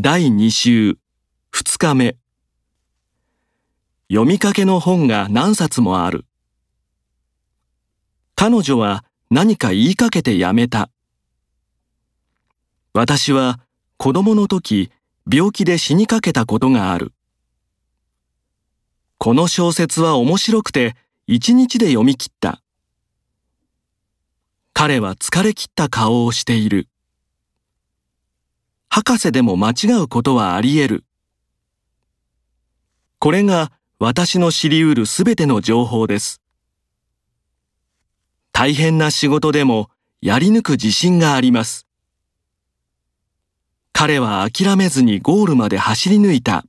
第2週2日目。読みかけの本が何冊もある。彼女は何か言いかけてやめた。私は子供の時病気で死にかけたことがある。この小説は面白くて一日で読み切った。彼は疲れ切った顔をしている。博士でも間違うことはあり得る。これが私の知り得るすべての情報です。大変な仕事でもやり抜く自信があります。彼は諦めずにゴールまで走り抜いた。